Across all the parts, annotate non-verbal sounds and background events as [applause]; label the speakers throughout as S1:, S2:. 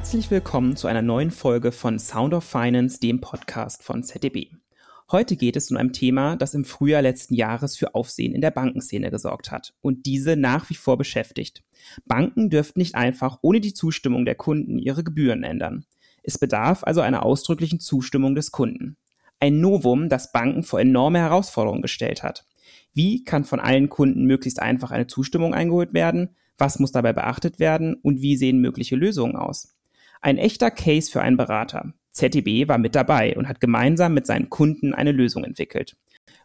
S1: Herzlich willkommen zu einer neuen Folge von Sound of Finance, dem Podcast von ZDB. Heute geht es um ein Thema, das im Frühjahr letzten Jahres für Aufsehen in der Bankenszene gesorgt hat und diese nach wie vor beschäftigt. Banken dürften nicht einfach ohne die Zustimmung der Kunden ihre Gebühren ändern. Es bedarf also einer ausdrücklichen Zustimmung des Kunden. Ein Novum, das Banken vor enorme Herausforderungen gestellt hat. Wie kann von allen Kunden möglichst einfach eine Zustimmung eingeholt werden? Was muss dabei beachtet werden? Und wie sehen mögliche Lösungen aus? Ein echter Case für einen Berater. ZDB war mit dabei und hat gemeinsam mit seinen Kunden eine Lösung entwickelt.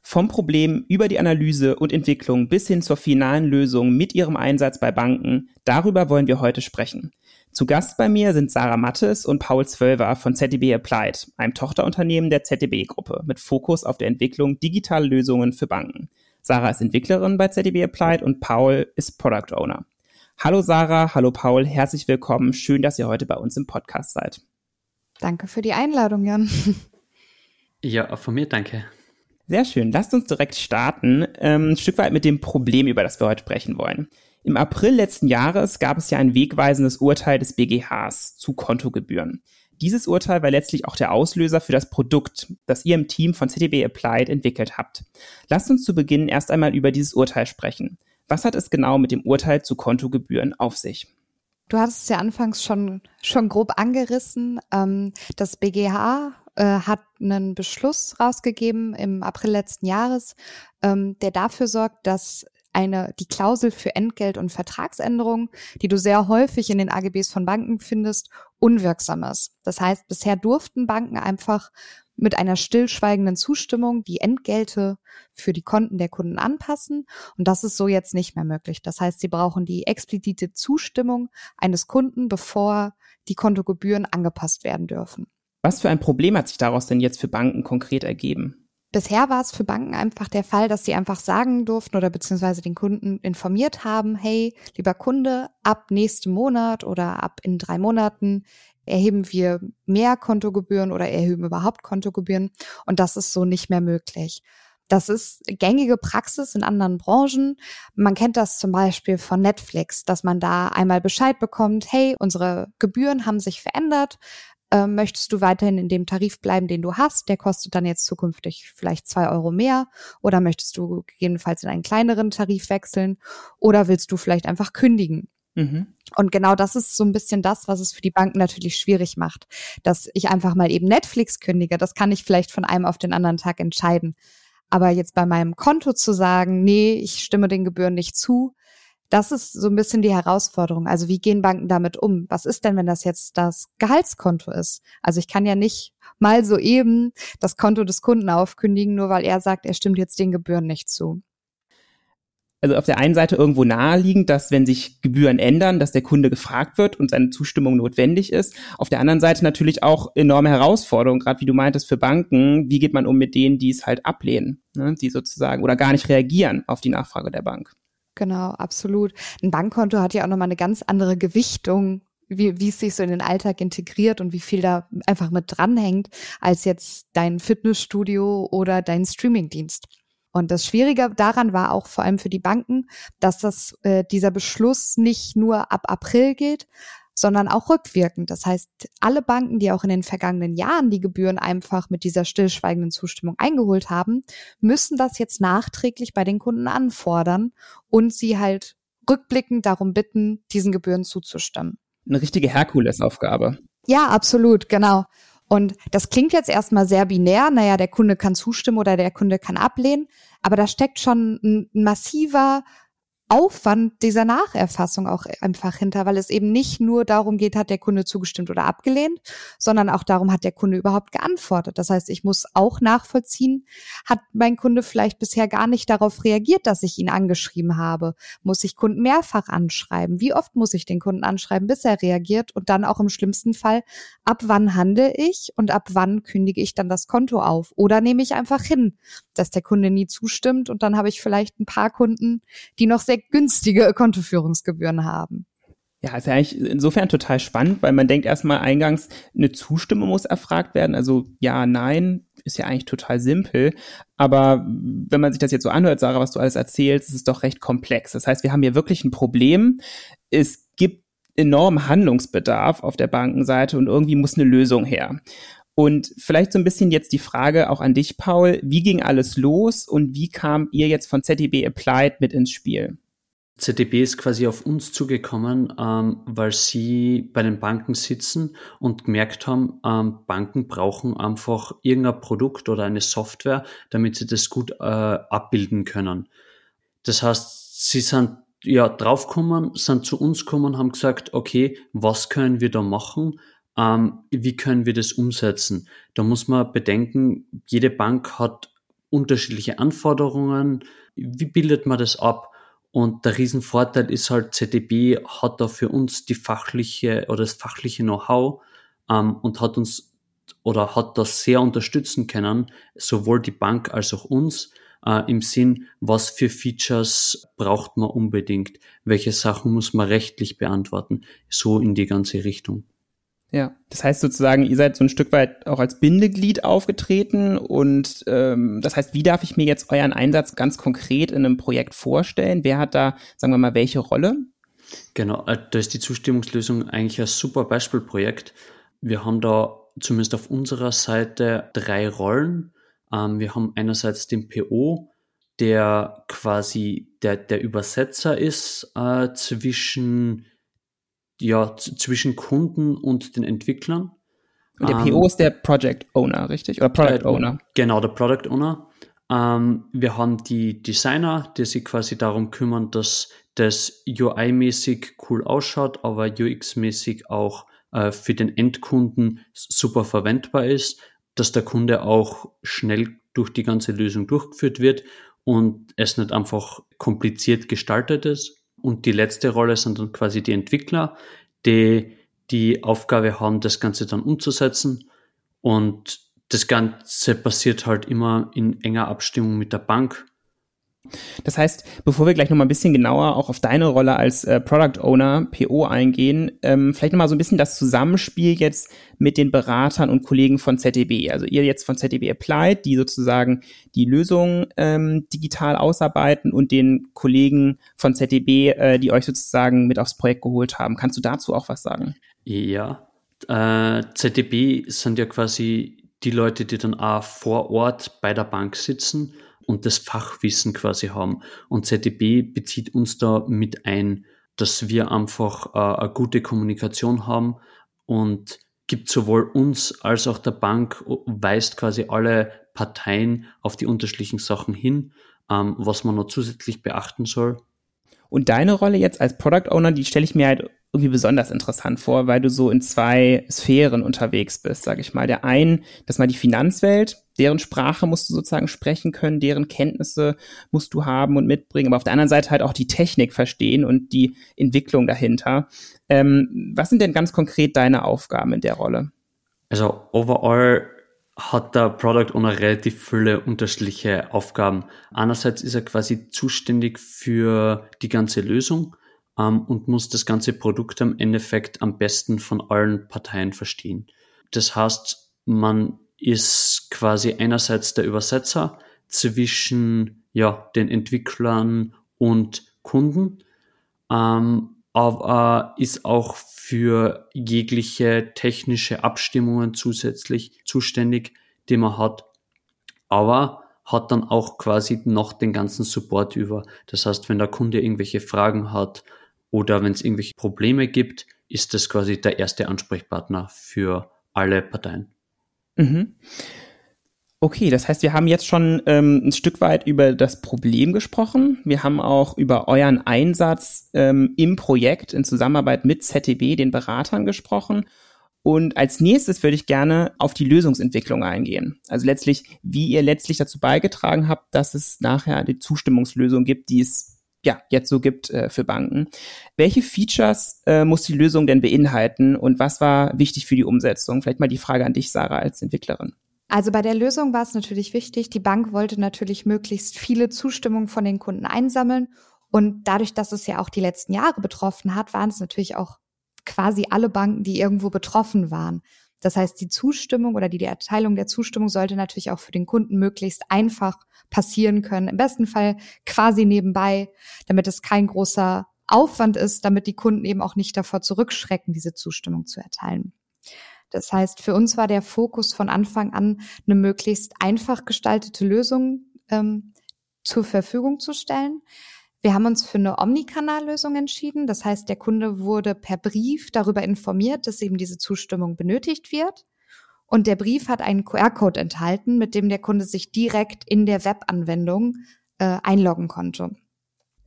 S1: Vom Problem über die Analyse und Entwicklung bis hin zur finalen Lösung mit ihrem Einsatz bei Banken, darüber wollen wir heute sprechen. Zu Gast bei mir sind Sarah Mattes und Paul Zwölver von ZDB Applied, einem Tochterunternehmen der ZDB-Gruppe mit Fokus auf der Entwicklung digitaler Lösungen für Banken. Sarah ist Entwicklerin bei ZDB Applied und Paul ist Product Owner. Hallo Sarah, hallo Paul, herzlich willkommen. Schön, dass ihr heute bei uns im Podcast seid.
S2: Danke für die Einladung, Jan. [laughs]
S3: Ja, auch von mir danke.
S1: Sehr schön. Lasst uns direkt starten, ähm, ein Stück weit mit dem Problem, über das wir heute sprechen wollen. Im April letzten Jahres gab es ja ein wegweisendes Urteil des BGHs zu Kontogebühren. Dieses Urteil war letztlich auch der Auslöser für das Produkt, das ihr im Team von CTB Applied entwickelt habt. Lasst uns zu Beginn erst einmal über dieses Urteil sprechen. Was hat es genau mit dem Urteil zu Kontogebühren auf sich?
S2: Du hattest es ja anfangs schon, schon grob angerissen. Ähm, das BGH äh, hat einen Beschluss rausgegeben im April letzten Jahres, ähm, der dafür sorgt, dass eine, die Klausel für Entgelt- und Vertragsänderungen, die du sehr häufig in den AGBs von Banken findest, unwirksam ist. Das heißt, bisher durften Banken einfach mit einer stillschweigenden Zustimmung die Entgelte für die Konten der Kunden anpassen. Und das ist so jetzt nicht mehr möglich. Das heißt, sie brauchen die explizite Zustimmung eines Kunden, bevor die Kontogebühren angepasst werden dürfen.
S1: Was für ein Problem hat sich daraus denn jetzt für Banken konkret ergeben?
S2: Bisher war es für Banken einfach der Fall, dass sie einfach sagen durften oder beziehungsweise den Kunden informiert haben, hey, lieber Kunde, ab nächsten Monat oder ab in drei Monaten erheben wir mehr Kontogebühren oder erheben überhaupt Kontogebühren. Und das ist so nicht mehr möglich. Das ist gängige Praxis in anderen Branchen. Man kennt das zum Beispiel von Netflix, dass man da einmal Bescheid bekommt, hey, unsere Gebühren haben sich verändert äh, möchtest du weiterhin in dem Tarif bleiben, den du hast? Der kostet dann jetzt zukünftig vielleicht zwei Euro mehr. Oder möchtest du gegebenenfalls in einen kleineren Tarif wechseln? Oder willst du vielleicht einfach kündigen? Mhm. Und genau das ist so ein bisschen das, was es für die Banken natürlich schwierig macht. Dass ich einfach mal eben Netflix kündige, das kann ich vielleicht von einem auf den anderen Tag entscheiden. Aber jetzt bei meinem Konto zu sagen, nee, ich stimme den Gebühren nicht zu, das ist so ein bisschen die Herausforderung. Also wie gehen Banken damit um? Was ist denn, wenn das jetzt das Gehaltskonto ist? Also ich kann ja nicht mal so eben das Konto des Kunden aufkündigen, nur weil er sagt, er stimmt jetzt den Gebühren nicht zu.
S1: Also auf der einen Seite irgendwo naheliegend, dass wenn sich Gebühren ändern, dass der Kunde gefragt wird und seine Zustimmung notwendig ist. Auf der anderen Seite natürlich auch enorme Herausforderungen, gerade wie du meintest, für Banken. Wie geht man um mit denen, die es halt ablehnen, ne? die sozusagen oder gar nicht reagieren auf die Nachfrage der Bank?
S2: Genau, absolut. Ein Bankkonto hat ja auch nochmal eine ganz andere Gewichtung, wie, wie es sich so in den Alltag integriert und wie viel da einfach mit dranhängt, als jetzt dein Fitnessstudio oder dein Streamingdienst. Und das Schwierige daran war auch vor allem für die Banken, dass das, äh, dieser Beschluss nicht nur ab April geht, sondern auch rückwirkend. Das heißt, alle Banken, die auch in den vergangenen Jahren die Gebühren einfach mit dieser stillschweigenden Zustimmung eingeholt haben, müssen das jetzt nachträglich bei den Kunden anfordern und sie halt rückblickend darum bitten, diesen Gebühren zuzustimmen.
S1: Eine richtige Herkulesaufgabe.
S2: Ja, absolut, genau. Und das klingt jetzt erstmal sehr binär. Naja, der Kunde kann zustimmen oder der Kunde kann ablehnen. Aber da steckt schon ein massiver Aufwand dieser Nacherfassung auch einfach hinter, weil es eben nicht nur darum geht, hat der Kunde zugestimmt oder abgelehnt, sondern auch darum, hat der Kunde überhaupt geantwortet. Das heißt, ich muss auch nachvollziehen, hat mein Kunde vielleicht bisher gar nicht darauf reagiert, dass ich ihn angeschrieben habe? Muss ich Kunden mehrfach anschreiben? Wie oft muss ich den Kunden anschreiben, bis er reagiert? Und dann auch im schlimmsten Fall, ab wann handle ich und ab wann kündige ich dann das Konto auf? Oder nehme ich einfach hin, dass der Kunde nie zustimmt und dann habe ich vielleicht ein paar Kunden, die noch sehr sehr günstige Kontoführungsgebühren haben.
S1: Ja, ist ja eigentlich insofern total spannend, weil man denkt erstmal eingangs, eine Zustimmung muss erfragt werden. Also ja, nein, ist ja eigentlich total simpel. Aber wenn man sich das jetzt so anhört, Sarah, was du alles erzählst, ist es doch recht komplex. Das heißt, wir haben hier wirklich ein Problem. Es gibt enormen Handlungsbedarf auf der Bankenseite und irgendwie muss eine Lösung her. Und vielleicht so ein bisschen jetzt die Frage auch an dich, Paul. Wie ging alles los und wie kam ihr jetzt von ZDB Applied mit ins Spiel?
S3: ZDB ist quasi auf uns zugekommen, ähm, weil sie bei den Banken sitzen und gemerkt haben, ähm, Banken brauchen einfach irgendein Produkt oder eine Software, damit sie das gut äh, abbilden können. Das heißt, sie sind ja draufgekommen, sind zu uns gekommen, haben gesagt, okay, was können wir da machen? Ähm, wie können wir das umsetzen? Da muss man bedenken, jede Bank hat unterschiedliche Anforderungen. Wie bildet man das ab? Und der Riesenvorteil ist halt, ZDB hat da für uns die fachliche oder das fachliche Know-how ähm, und hat uns oder hat das sehr unterstützen können, sowohl die Bank als auch uns, äh, im Sinn, was für Features braucht man unbedingt, welche Sachen muss man rechtlich beantworten, so in die ganze Richtung.
S1: Ja, das heißt sozusagen, ihr seid so ein Stück weit auch als Bindeglied aufgetreten und ähm, das heißt, wie darf ich mir jetzt euren Einsatz ganz konkret in einem Projekt vorstellen? Wer hat da, sagen wir mal, welche Rolle?
S3: Genau, äh, da ist die Zustimmungslösung eigentlich ein super Beispielprojekt. Wir haben da zumindest auf unserer Seite drei Rollen. Ähm, wir haben einerseits den PO, der quasi der, der Übersetzer ist äh, zwischen ja, zwischen Kunden und den Entwicklern.
S1: Und der PO ähm, ist der Project Owner, richtig? Oder Product äh, Owner?
S3: Genau, der Product Owner. Ähm, wir haben die Designer, die sich quasi darum kümmern, dass das UI-mäßig cool ausschaut, aber UX-mäßig auch äh, für den Endkunden super verwendbar ist, dass der Kunde auch schnell durch die ganze Lösung durchgeführt wird und es nicht einfach kompliziert gestaltet ist. Und die letzte Rolle sind dann quasi die Entwickler, die die Aufgabe haben, das Ganze dann umzusetzen. Und das Ganze passiert halt immer in enger Abstimmung mit der Bank
S1: das heißt, bevor wir gleich noch mal ein bisschen genauer auch auf deine Rolle als äh, Product Owner, PO eingehen, ähm, vielleicht noch mal so ein bisschen das Zusammenspiel jetzt mit den Beratern und Kollegen von ZDB. Also ihr jetzt von ZDB Applied, die sozusagen die Lösung ähm, digital ausarbeiten und den Kollegen von ZDB, äh, die euch sozusagen mit aufs Projekt geholt haben. Kannst du dazu auch was sagen?
S3: Ja, äh, ZDB sind ja quasi die Leute, die dann auch vor Ort bei der Bank sitzen und das Fachwissen quasi haben. Und ZDB bezieht uns da mit ein, dass wir einfach äh, eine gute Kommunikation haben und gibt sowohl uns als auch der Bank, weist quasi alle Parteien auf die unterschiedlichen Sachen hin, ähm, was man noch zusätzlich beachten soll.
S1: Und deine Rolle jetzt als Product Owner, die stelle ich mir halt irgendwie besonders interessant vor, weil du so in zwei Sphären unterwegs bist, sage ich mal. Der einen, dass mal die Finanzwelt, deren Sprache musst du sozusagen sprechen können, deren Kenntnisse musst du haben und mitbringen, aber auf der anderen Seite halt auch die Technik verstehen und die Entwicklung dahinter. Ähm, was sind denn ganz konkret deine Aufgaben in der Rolle?
S3: Also overall hat der Product Owner relativ viele unterschiedliche Aufgaben. Einerseits ist er quasi zuständig für die ganze Lösung ähm, und muss das ganze Produkt am Endeffekt am besten von allen Parteien verstehen. Das heißt, man ist quasi einerseits der Übersetzer zwischen ja, den Entwicklern und Kunden, ähm, aber ist auch für jegliche technische Abstimmungen zusätzlich zuständig, die man hat. Aber hat dann auch quasi noch den ganzen Support über. Das heißt, wenn der Kunde irgendwelche Fragen hat oder wenn es irgendwelche Probleme gibt, ist das quasi der erste Ansprechpartner für alle Parteien.
S1: Mhm. Okay, das heißt, wir haben jetzt schon ähm, ein Stück weit über das Problem gesprochen. Wir haben auch über euren Einsatz ähm, im Projekt in Zusammenarbeit mit ZTB, den Beratern, gesprochen. Und als nächstes würde ich gerne auf die Lösungsentwicklung eingehen. Also letztlich, wie ihr letztlich dazu beigetragen habt, dass es nachher die Zustimmungslösung gibt, die es ja, jetzt so gibt äh, für Banken. Welche Features äh, muss die Lösung denn beinhalten und was war wichtig für die Umsetzung? Vielleicht mal die Frage an dich, Sarah, als Entwicklerin.
S2: Also bei der Lösung war es natürlich wichtig, die Bank wollte natürlich möglichst viele Zustimmungen von den Kunden einsammeln. Und dadurch, dass es ja auch die letzten Jahre betroffen hat, waren es natürlich auch quasi alle Banken, die irgendwo betroffen waren. Das heißt, die Zustimmung oder die, die Erteilung der Zustimmung sollte natürlich auch für den Kunden möglichst einfach passieren können. Im besten Fall quasi nebenbei, damit es kein großer Aufwand ist, damit die Kunden eben auch nicht davor zurückschrecken, diese Zustimmung zu erteilen. Das heißt, für uns war der Fokus von Anfang an, eine möglichst einfach gestaltete Lösung ähm, zur Verfügung zu stellen. Wir haben uns für eine Omnikanal-Lösung entschieden. Das heißt, der Kunde wurde per Brief darüber informiert, dass eben diese Zustimmung benötigt wird. Und der Brief hat einen QR-Code enthalten, mit dem der Kunde sich direkt in der Webanwendung äh, einloggen konnte.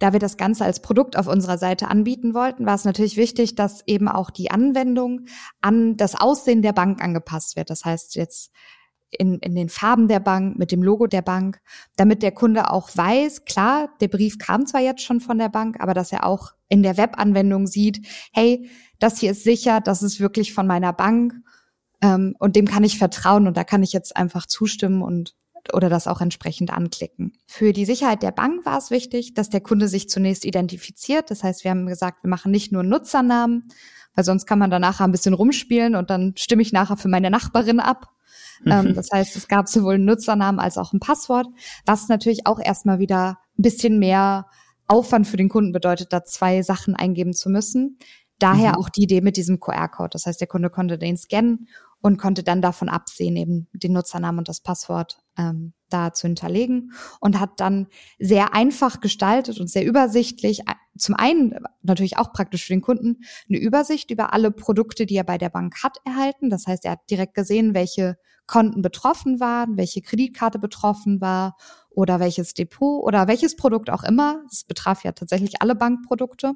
S2: Da wir das Ganze als Produkt auf unserer Seite anbieten wollten, war es natürlich wichtig, dass eben auch die Anwendung an das Aussehen der Bank angepasst wird. Das heißt jetzt in, in den Farben der Bank, mit dem Logo der Bank, damit der Kunde auch weiß, klar, der Brief kam zwar jetzt schon von der Bank, aber dass er auch in der Webanwendung sieht, hey, das hier ist sicher, das ist wirklich von meiner Bank ähm, und dem kann ich vertrauen und da kann ich jetzt einfach zustimmen und oder das auch entsprechend anklicken. Für die Sicherheit der Bank war es wichtig, dass der Kunde sich zunächst identifiziert. Das heißt, wir haben gesagt, wir machen nicht nur Nutzernamen, weil sonst kann man danach ein bisschen rumspielen und dann stimme ich nachher für meine Nachbarin ab. Ähm, das heißt, es gab sowohl einen Nutzernamen als auch ein Passwort, was natürlich auch erstmal wieder ein bisschen mehr Aufwand für den Kunden bedeutet, da zwei Sachen eingeben zu müssen. Daher mhm. auch die Idee mit diesem QR-Code. Das heißt, der Kunde konnte den scannen und konnte dann davon absehen, eben den Nutzernamen und das Passwort ähm, da zu hinterlegen und hat dann sehr einfach gestaltet und sehr übersichtlich, äh, zum einen natürlich auch praktisch für den Kunden, eine Übersicht über alle Produkte, die er bei der Bank hat, erhalten. Das heißt, er hat direkt gesehen, welche Konten betroffen waren, welche Kreditkarte betroffen war oder welches Depot oder welches Produkt auch immer. Das betraf ja tatsächlich alle Bankprodukte.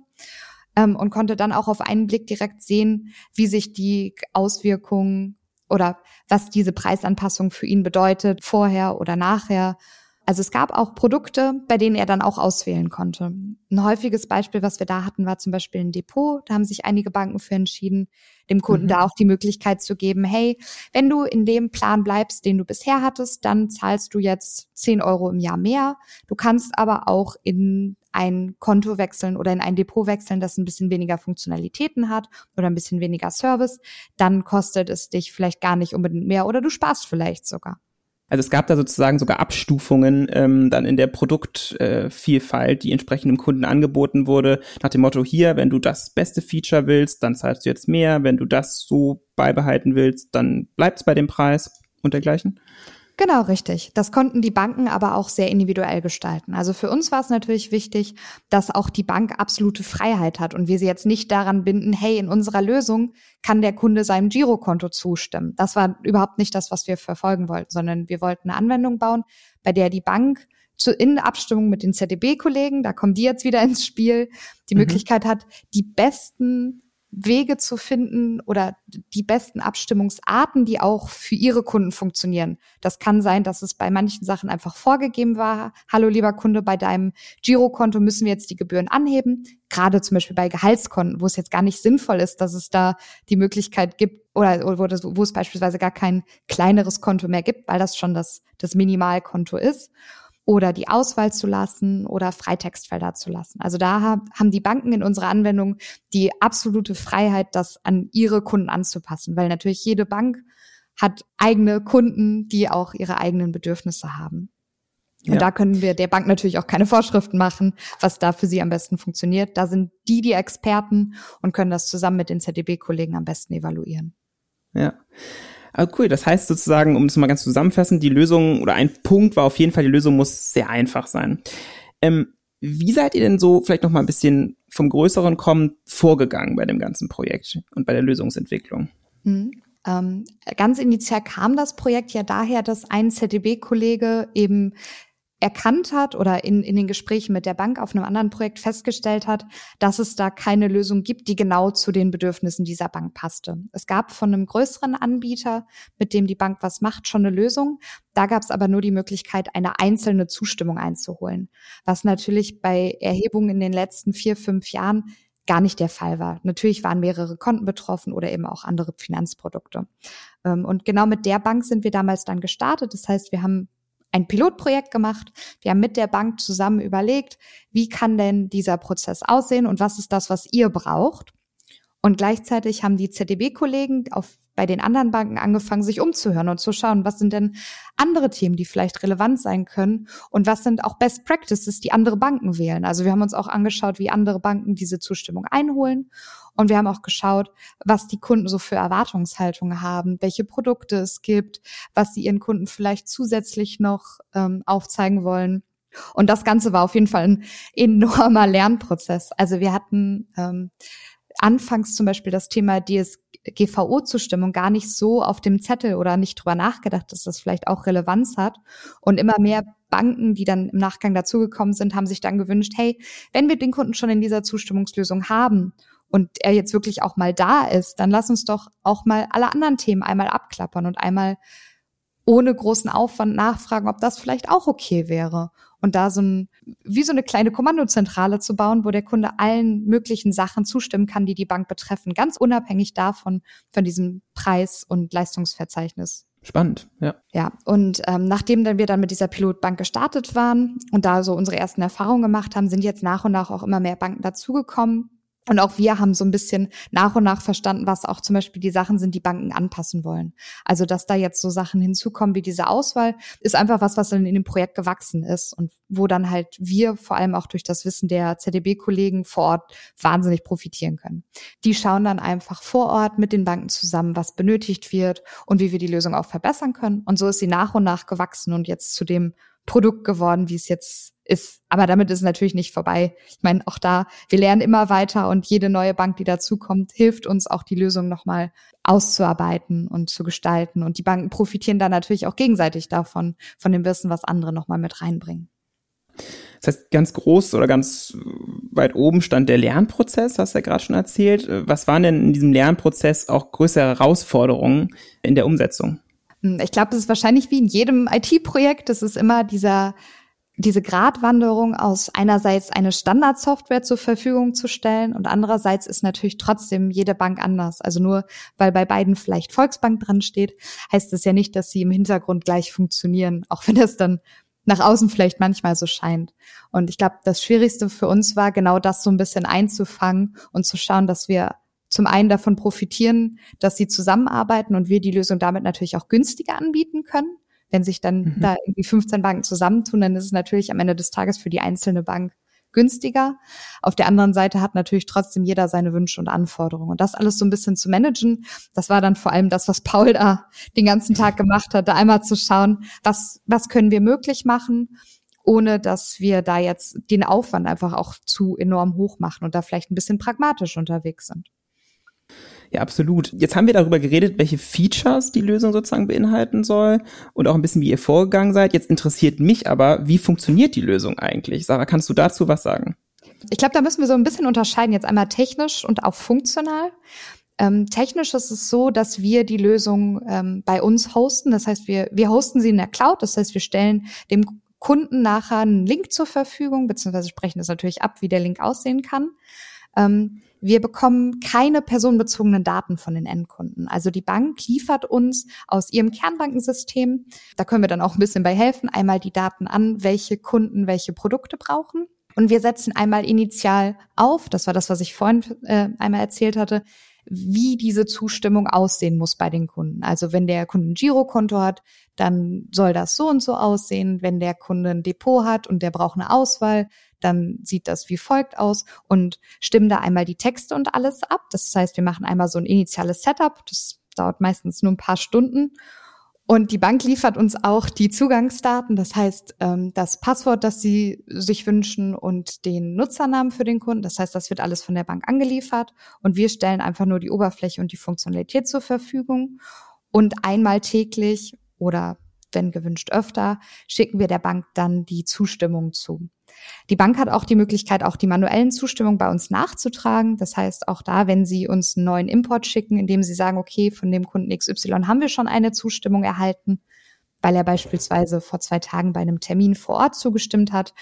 S2: Ähm, und konnte dann auch auf einen Blick direkt sehen, wie sich die Auswirkungen oder was diese Preisanpassung für ihn bedeutet, vorher oder nachher. Also es gab auch Produkte, bei denen er dann auch auswählen konnte. Ein häufiges Beispiel, was wir da hatten, war zum Beispiel ein Depot. Da haben sich einige Banken für entschieden, dem Kunden mhm. da auch die Möglichkeit zu geben, hey, wenn du in dem Plan bleibst, den du bisher hattest, dann zahlst du jetzt 10 Euro im Jahr mehr. Du kannst aber auch in ein Konto wechseln oder in ein Depot wechseln, das ein bisschen weniger Funktionalitäten hat oder ein bisschen weniger Service, dann kostet es dich vielleicht gar nicht unbedingt mehr oder du sparst vielleicht sogar.
S1: Also es gab da sozusagen sogar Abstufungen ähm, dann in der Produktvielfalt, äh, die entsprechend dem Kunden angeboten wurde, nach dem Motto, hier, wenn du das beste Feature willst, dann zahlst du jetzt mehr, wenn du das so beibehalten willst, dann bleibt es bei dem Preis und dergleichen.
S2: Genau, richtig. Das konnten die Banken aber auch sehr individuell gestalten. Also für uns war es natürlich wichtig, dass auch die Bank absolute Freiheit hat und wir sie jetzt nicht daran binden, hey, in unserer Lösung kann der Kunde seinem Girokonto zustimmen. Das war überhaupt nicht das, was wir verfolgen wollten, sondern wir wollten eine Anwendung bauen, bei der die Bank zu, in Abstimmung mit den ZDB-Kollegen, da kommen die jetzt wieder ins Spiel, die mhm. Möglichkeit hat, die besten Wege zu finden oder die besten Abstimmungsarten, die auch für ihre Kunden funktionieren. Das kann sein, dass es bei manchen Sachen einfach vorgegeben war. Hallo, lieber Kunde, bei deinem Girokonto müssen wir jetzt die Gebühren anheben. Gerade zum Beispiel bei Gehaltskonten, wo es jetzt gar nicht sinnvoll ist, dass es da die Möglichkeit gibt oder, oder wo es beispielsweise gar kein kleineres Konto mehr gibt, weil das schon das, das Minimalkonto ist oder die Auswahl zu lassen oder Freitextfelder zu lassen. Also da haben die Banken in unserer Anwendung die absolute Freiheit, das an ihre Kunden anzupassen, weil natürlich jede Bank hat eigene Kunden, die auch ihre eigenen Bedürfnisse haben. Und ja. da können wir der Bank natürlich auch keine Vorschriften machen, was da für sie am besten funktioniert. Da sind die die Experten und können das zusammen mit den ZDB-Kollegen am besten evaluieren.
S1: Ja. Ah, cool, das heißt sozusagen, um es mal ganz zusammenfassen, die Lösung oder ein Punkt war auf jeden Fall, die Lösung muss sehr einfach sein. Ähm, wie seid ihr denn so, vielleicht noch mal ein bisschen vom Größeren kommen, vorgegangen bei dem ganzen Projekt und bei der Lösungsentwicklung?
S2: Mhm. Ähm, ganz initial kam das Projekt ja daher, dass ein ZDB-Kollege eben erkannt hat oder in, in den Gesprächen mit der Bank auf einem anderen Projekt festgestellt hat, dass es da keine Lösung gibt, die genau zu den Bedürfnissen dieser Bank passte. Es gab von einem größeren Anbieter, mit dem die Bank was macht, schon eine Lösung. Da gab es aber nur die Möglichkeit, eine einzelne Zustimmung einzuholen, was natürlich bei Erhebungen in den letzten vier, fünf Jahren gar nicht der Fall war. Natürlich waren mehrere Konten betroffen oder eben auch andere Finanzprodukte. Ähm, und genau mit der Bank sind wir damals dann gestartet. Das heißt, wir haben ein Pilotprojekt gemacht. Wir haben mit der Bank zusammen überlegt, wie kann denn dieser Prozess aussehen und was ist das, was ihr braucht. Und gleichzeitig haben die ZDB-Kollegen, bei den anderen Banken angefangen, sich umzuhören und zu schauen, was sind denn andere Themen, die vielleicht relevant sein können und was sind auch Best Practices, die andere Banken wählen. Also wir haben uns auch angeschaut, wie andere Banken diese Zustimmung einholen und wir haben auch geschaut, was die Kunden so für Erwartungshaltungen haben, welche Produkte es gibt, was sie ihren Kunden vielleicht zusätzlich noch ähm, aufzeigen wollen. Und das Ganze war auf jeden Fall ein enormer Lernprozess. Also wir hatten ähm, anfangs zum Beispiel das Thema DSGVO-Zustimmung gar nicht so auf dem Zettel oder nicht drüber nachgedacht, dass das vielleicht auch Relevanz hat. Und immer mehr Banken, die dann im Nachgang dazugekommen sind, haben sich dann gewünscht, hey, wenn wir den Kunden schon in dieser Zustimmungslösung haben und er jetzt wirklich auch mal da ist, dann lass uns doch auch mal alle anderen Themen einmal abklappern und einmal ohne großen Aufwand nachfragen, ob das vielleicht auch okay wäre. Und da so ein, wie so eine kleine Kommandozentrale zu bauen, wo der Kunde allen möglichen Sachen zustimmen kann, die die Bank betreffen, ganz unabhängig davon, von diesem Preis- und Leistungsverzeichnis.
S1: Spannend, ja.
S2: Ja, und ähm, nachdem dann wir dann mit dieser Pilotbank gestartet waren und da so unsere ersten Erfahrungen gemacht haben, sind jetzt nach und nach auch immer mehr Banken dazugekommen. Und auch wir haben so ein bisschen nach und nach verstanden, was auch zum Beispiel die Sachen sind, die Banken anpassen wollen. Also, dass da jetzt so Sachen hinzukommen wie diese Auswahl, ist einfach was, was dann in dem Projekt gewachsen ist und wo dann halt wir vor allem auch durch das Wissen der ZDB-Kollegen vor Ort wahnsinnig profitieren können. Die schauen dann einfach vor Ort mit den Banken zusammen, was benötigt wird und wie wir die Lösung auch verbessern können. Und so ist sie nach und nach gewachsen und jetzt zu dem Produkt geworden, wie es jetzt ist. Aber damit ist es natürlich nicht vorbei. Ich meine, auch da, wir lernen immer weiter und jede neue Bank, die dazukommt, hilft uns auch die Lösung nochmal auszuarbeiten und zu gestalten. Und die Banken profitieren da natürlich auch gegenseitig davon, von dem Wissen, was andere nochmal mit reinbringen.
S1: Das heißt, ganz groß oder ganz weit oben stand der Lernprozess, hast du ja gerade schon erzählt. Was waren denn in diesem Lernprozess auch größere Herausforderungen in der Umsetzung?
S2: Hm, ich glaube, es ist wahrscheinlich wie in jedem IT-Projekt. Es ist immer dieser diese Gratwanderung aus einerseits eine Standardsoftware zur Verfügung zu stellen und andererseits ist natürlich trotzdem jede Bank anders. Also nur weil bei beiden vielleicht Volksbank dran steht, heißt das ja nicht, dass sie im Hintergrund gleich funktionieren, auch wenn das dann nach außen vielleicht manchmal so scheint. Und ich glaube, das Schwierigste für uns war genau das so ein bisschen einzufangen und zu schauen, dass wir zum einen davon profitieren, dass sie zusammenarbeiten und wir die Lösung damit natürlich auch günstiger anbieten können. Wenn sich dann mhm. da irgendwie 15 Banken zusammentun, dann ist es natürlich am Ende des Tages für die einzelne Bank günstiger. Auf der anderen Seite hat natürlich trotzdem jeder seine Wünsche und Anforderungen. Und das alles so ein bisschen zu managen, das war dann vor allem das, was Paul da den ganzen Tag gemacht hat, da einmal zu schauen, was, was können wir möglich machen, ohne dass wir da jetzt den Aufwand einfach auch zu enorm hoch machen und da vielleicht ein bisschen pragmatisch unterwegs sind.
S1: Ja, absolut. Jetzt haben wir darüber geredet, welche Features die Lösung sozusagen beinhalten soll und auch ein bisschen, wie ihr vorgegangen seid. Jetzt interessiert mich aber, wie funktioniert die Lösung eigentlich? Sarah, kannst du dazu was sagen?
S2: Ich glaube, da müssen wir so ein bisschen unterscheiden, jetzt einmal technisch und auch funktional. Ähm, technisch ist es so, dass wir die Lösung ähm, bei uns hosten. Das heißt, wir, wir hosten sie in der Cloud. Das heißt, wir stellen dem Kunden nachher einen Link zur Verfügung, beziehungsweise sprechen das natürlich ab, wie der Link aussehen kann. Ähm, wir bekommen keine personenbezogenen Daten von den Endkunden. Also die Bank liefert uns aus ihrem Kernbankensystem, da können wir dann auch ein bisschen bei helfen, einmal die Daten an, welche Kunden welche Produkte brauchen. Und wir setzen einmal initial auf, das war das, was ich vorhin äh, einmal erzählt hatte, wie diese Zustimmung aussehen muss bei den Kunden. Also wenn der Kunde ein Girokonto hat, dann soll das so und so aussehen. Wenn der Kunde ein Depot hat und der braucht eine Auswahl, dann sieht das wie folgt aus und stimmen da einmal die Texte und alles ab. Das heißt, wir machen einmal so ein initiales Setup. Das dauert meistens nur ein paar Stunden. Und die Bank liefert uns auch die Zugangsdaten, das heißt ähm, das Passwort, das sie sich wünschen und den Nutzernamen für den Kunden. Das heißt, das wird alles von der Bank angeliefert und wir stellen einfach nur die Oberfläche und die Funktionalität zur Verfügung. Und einmal täglich oder wenn gewünscht öfter, schicken wir der Bank dann die Zustimmung zu. Die Bank hat auch die Möglichkeit, auch die manuellen Zustimmungen bei uns nachzutragen. Das heißt, auch da, wenn Sie uns einen neuen Import schicken, indem Sie sagen, okay, von dem Kunden XY haben wir schon eine Zustimmung erhalten, weil er beispielsweise vor zwei Tagen bei einem Termin vor Ort zugestimmt hat,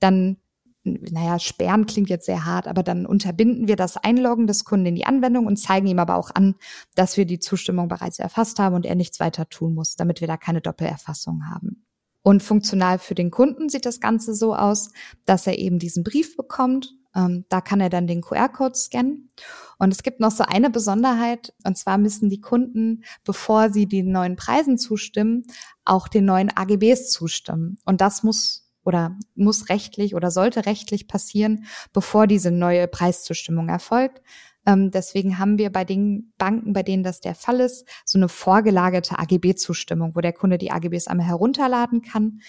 S2: dann naja, sperren klingt jetzt sehr hart, aber dann unterbinden wir das Einloggen des Kunden in die Anwendung und zeigen ihm aber auch an, dass wir die Zustimmung bereits erfasst haben und er nichts weiter tun muss, damit wir da keine Doppelerfassung haben. Und funktional für den Kunden sieht das Ganze so aus, dass er eben diesen Brief bekommt, Ähm, da kann er dann den QR-Code scannen. Und es gibt noch so eine Besonderheit, und zwar müssen die Kunden, bevor sie den neuen Preisen zustimmen, auch den neuen AGBs zustimmen. Und das muss oder muss rechtlich oder sollte rechtlich passieren, bevor diese neue Preiszustimmung erfolgt. Ähm, deswegen haben wir bei den Banken, bei denen das der Fall ist, so eine vorgelagerte AGB-Zustimmung, wo der Kunde die AGBs einmal herunterladen kann,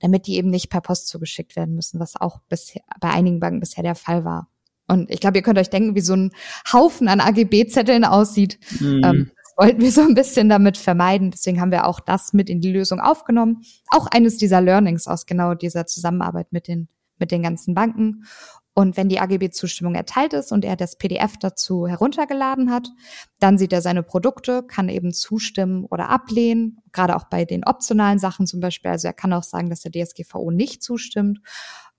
S2: damit die eben nicht per Post zugeschickt werden müssen, was auch bisher, bei einigen Banken bisher der Fall war. Und ich glaube, ihr könnt euch denken, wie so ein Haufen an AGB-Zetteln aussieht. Mhm. Ähm, wollten wir so ein bisschen damit vermeiden. Deswegen haben wir auch das mit in die Lösung aufgenommen. Auch eines dieser Learnings aus genau dieser Zusammenarbeit mit den, mit den ganzen Banken. Und wenn die AGB-Zustimmung erteilt ist und er das PDF dazu heruntergeladen hat, dann sieht er seine Produkte, kann eben zustimmen oder ablehnen, gerade auch bei den optionalen Sachen zum Beispiel. Also er kann auch sagen, dass der DSGVO nicht zustimmt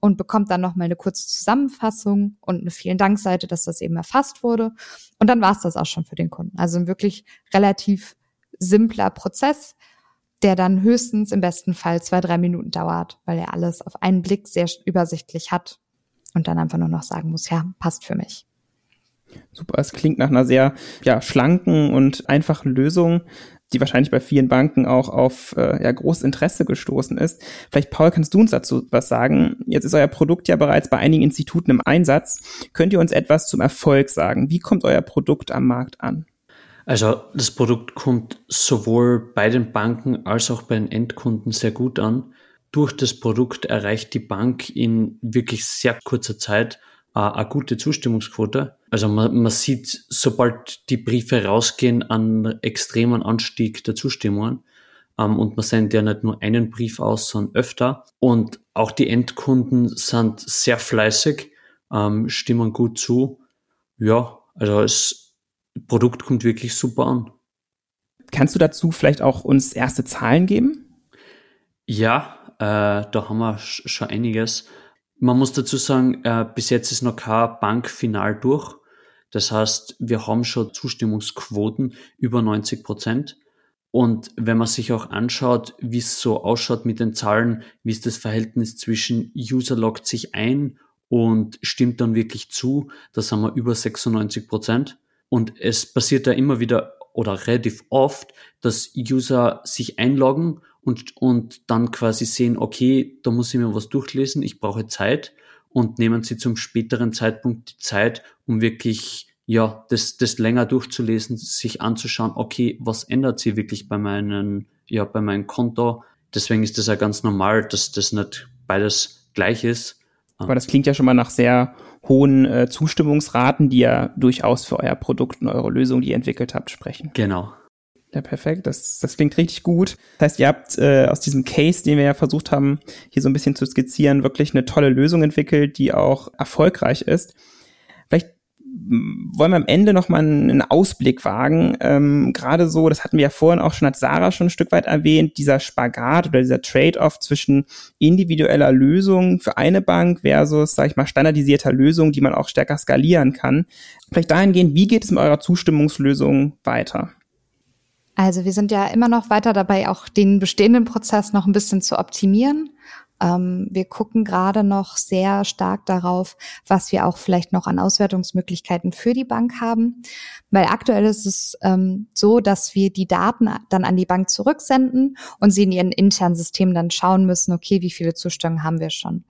S2: und bekommt dann nochmal eine kurze Zusammenfassung und eine vielen Dank-Seite, dass das eben erfasst wurde. Und dann war es das auch schon für den Kunden. Also ein wirklich relativ simpler Prozess, der dann höchstens im besten Fall zwei, drei Minuten dauert, weil er alles auf einen Blick sehr übersichtlich hat und dann einfach nur noch sagen muss, ja, passt für mich.
S1: Super, es klingt nach einer sehr ja, schlanken und einfachen Lösung, die wahrscheinlich bei vielen Banken auch auf äh, ja, großes Interesse gestoßen ist. Vielleicht, Paul, kannst du uns dazu was sagen? Jetzt ist euer Produkt ja bereits bei einigen Instituten im Einsatz. Könnt ihr uns etwas zum Erfolg sagen? Wie kommt euer Produkt am Markt an?
S3: Also das Produkt kommt sowohl bei den Banken als auch bei den Endkunden sehr gut an durch das Produkt erreicht die Bank in wirklich sehr kurzer Zeit äh, eine gute Zustimmungsquote. Also man, man sieht, sobald die Briefe rausgehen, einen extremen Anstieg der Zustimmungen. Ähm, und man sendet ja nicht nur einen Brief aus, sondern öfter. Und auch die Endkunden sind sehr fleißig, ähm, stimmen gut zu. Ja, also das Produkt kommt wirklich super an.
S1: Kannst du dazu vielleicht auch uns erste Zahlen geben?
S3: Ja, äh, da haben wir schon einiges. Man muss dazu sagen, äh, bis jetzt ist noch kein Bankfinal durch. Das heißt, wir haben schon Zustimmungsquoten über 90 Prozent. Und wenn man sich auch anschaut, wie es so ausschaut mit den Zahlen, wie ist das Verhältnis zwischen User loggt sich ein und stimmt dann wirklich zu, da sind wir über 96 Prozent. Und es passiert da immer wieder oder relativ oft, dass User sich einloggen und, und dann quasi sehen, okay, da muss ich mir was durchlesen, ich brauche Zeit und nehmen sie zum späteren Zeitpunkt die Zeit, um wirklich ja, das, das länger durchzulesen, sich anzuschauen, okay, was ändert sich wirklich bei meinen, ja, bei meinem Konto. Deswegen ist das ja ganz normal, dass das nicht beides gleich ist.
S1: Aber das klingt ja schon mal nach sehr hohen äh, Zustimmungsraten, die ja durchaus für euer Produkt und eure Lösung, die ihr entwickelt habt, sprechen.
S3: Genau.
S1: Ja, perfekt. Das, das klingt richtig gut. Das heißt, ihr habt äh, aus diesem Case, den wir ja versucht haben, hier so ein bisschen zu skizzieren, wirklich eine tolle Lösung entwickelt, die auch erfolgreich ist. Vielleicht wollen wir am Ende noch mal einen Ausblick wagen. Ähm, Gerade so, das hatten wir ja vorhin auch schon, hat Sarah schon ein Stück weit erwähnt, dieser Spagat oder dieser Trade-off zwischen individueller Lösung für eine Bank versus, sag ich mal, standardisierter Lösung, die man auch stärker skalieren kann. Vielleicht dahingehend, wie geht es mit eurer Zustimmungslösung weiter?
S2: Also wir sind ja immer noch weiter dabei, auch den bestehenden Prozess noch ein bisschen zu optimieren. Ähm, wir gucken gerade noch sehr stark darauf, was wir auch vielleicht noch an Auswertungsmöglichkeiten für die Bank haben. Weil aktuell ist es ähm, so, dass wir die Daten dann an die Bank zurücksenden und sie in ihren internen Systemen dann schauen müssen, okay, wie viele Zustimmungen haben wir schon.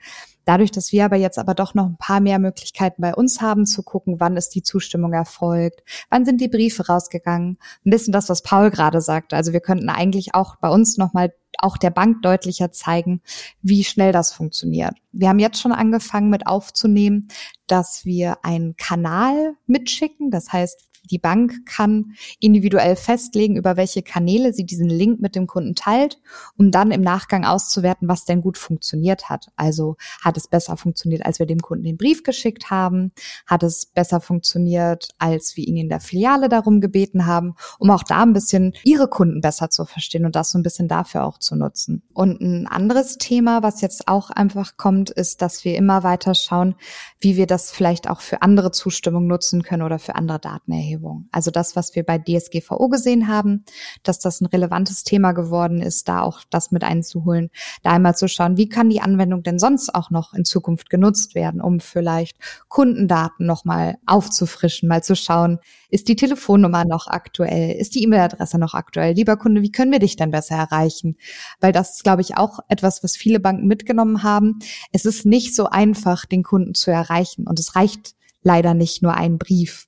S2: Dadurch, dass wir aber jetzt aber doch noch ein paar mehr Möglichkeiten bei uns haben, zu gucken, wann ist die Zustimmung erfolgt, wann sind die Briefe rausgegangen, ein bisschen das, was Paul gerade sagte. Also wir könnten eigentlich auch bei uns nochmal auch der Bank deutlicher zeigen, wie schnell das funktioniert. Wir haben jetzt schon angefangen mit aufzunehmen, dass wir einen Kanal mitschicken. Das heißt, die Bank kann individuell festlegen, über welche Kanäle sie diesen Link mit dem Kunden teilt, um dann im Nachgang auszuwerten, was denn gut funktioniert hat. Also hat es besser funktioniert, als wir dem Kunden den Brief geschickt haben? Hat es besser funktioniert, als wir ihn in der Filiale darum gebeten haben, um auch da ein bisschen ihre Kunden besser zu verstehen und das so ein bisschen dafür auch zu nutzen. Und ein anderes Thema, was jetzt auch einfach kommt, ist, dass wir immer weiter schauen, wie wir das vielleicht auch für andere Zustimmung nutzen können oder für andere Datenerhebungen. Also das, was wir bei DSGVO gesehen haben, dass das ein relevantes Thema geworden ist, da auch das mit einzuholen, da einmal zu schauen, wie kann die Anwendung denn sonst auch noch in Zukunft genutzt werden, um vielleicht Kundendaten nochmal aufzufrischen, mal zu schauen, ist die Telefonnummer noch aktuell? Ist die E-Mail-Adresse noch aktuell? Lieber Kunde, wie können wir dich denn besser erreichen? Weil das ist, glaube ich, auch etwas, was viele Banken mitgenommen haben. Es ist nicht so einfach, den Kunden zu erreichen. Und es reicht leider nicht nur ein Brief.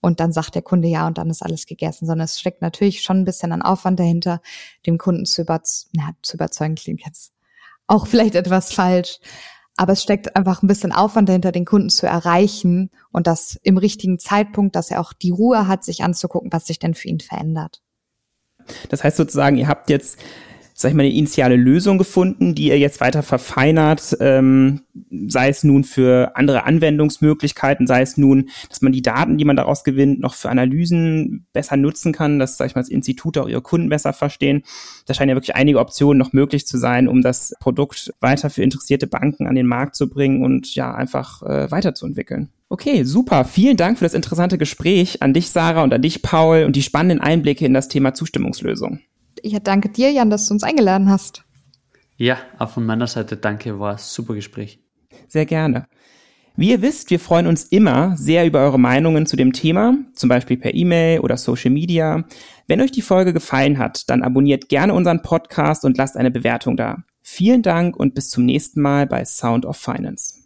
S2: Und dann sagt der Kunde ja und dann ist alles gegessen, sondern es steckt natürlich schon ein bisschen an Aufwand dahinter, dem Kunden zu, überz na, zu überzeugen, klingt jetzt auch [laughs] vielleicht etwas falsch. Aber es steckt einfach ein bisschen Aufwand dahinter, den Kunden zu erreichen und das im richtigen Zeitpunkt, dass er auch die Ruhe hat, sich anzugucken, was sich denn für ihn verändert.
S1: Das heißt sozusagen, ihr habt jetzt sag ich mal, eine initiale Lösung gefunden, die ihr jetzt weiter verfeinert, ähm, sei es nun für andere Anwendungsmöglichkeiten, sei es nun, dass man die Daten, die man daraus gewinnt, noch für Analysen besser nutzen kann, dass, sag ich mal, das Institut auch ihre Kunden besser verstehen. Da scheinen ja wirklich einige Optionen noch möglich zu sein, um das Produkt weiter für interessierte Banken an den Markt zu bringen und ja, einfach äh, weiterzuentwickeln. Okay, super. Vielen Dank für das interessante Gespräch an dich, Sarah, und an dich, Paul, und die spannenden Einblicke in das Thema Zustimmungslösung
S2: ich danke dir, Jan, dass du uns eingeladen hast.
S3: Ja, auch von meiner Seite danke, war ein super Gespräch.
S1: Sehr gerne. Wie ihr wisst, wir freuen uns immer sehr über eure Meinungen zu dem Thema, zum Beispiel per E-Mail oder Social Media. Wenn euch die Folge gefallen hat, dann abonniert gerne unseren Podcast und lasst eine Bewertung da. Vielen Dank und bis zum nächsten Mal bei Sound of Finance.